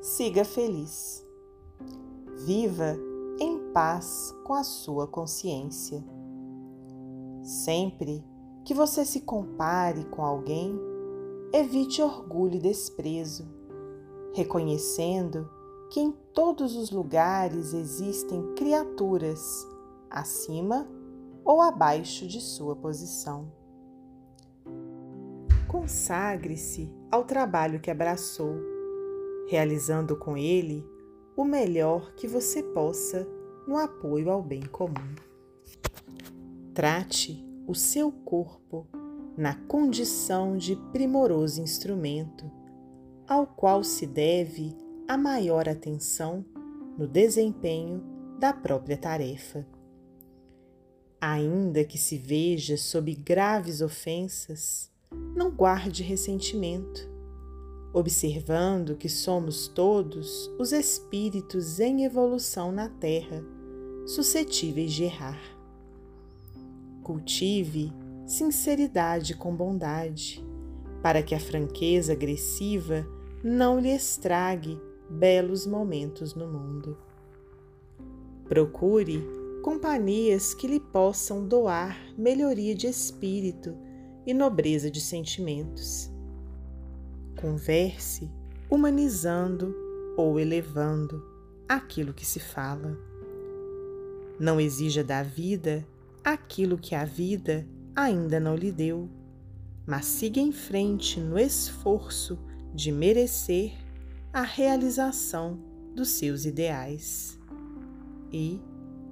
siga feliz. Viva em paz com a sua consciência. Sempre que você se compare com alguém, evite orgulho e desprezo, reconhecendo que em todos os lugares existem criaturas acima ou abaixo de sua posição. Consagre-se ao trabalho que abraçou, realizando com ele o melhor que você possa no apoio ao bem comum. Trate o seu corpo na condição de primoroso instrumento, ao qual se deve a maior atenção no desempenho da própria tarefa. Ainda que se veja sob graves ofensas, não guarde ressentimento, observando que somos todos os espíritos em evolução na Terra, suscetíveis de errar. Cultive sinceridade com bondade, para que a franqueza agressiva não lhe estrague belos momentos no mundo. Procure companhias que lhe possam doar melhoria de espírito e nobreza de sentimentos. Converse humanizando ou elevando aquilo que se fala. Não exija da vida aquilo que a vida ainda não lhe deu, mas siga em frente no esforço de merecer a realização dos seus ideais. E,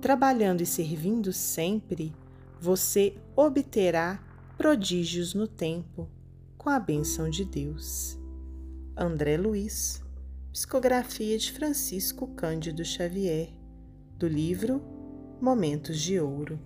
trabalhando e servindo sempre, você obterá prodígios no tempo, com a bênção de Deus. André Luiz, Psicografia de Francisco Cândido Xavier, do livro Momentos de Ouro.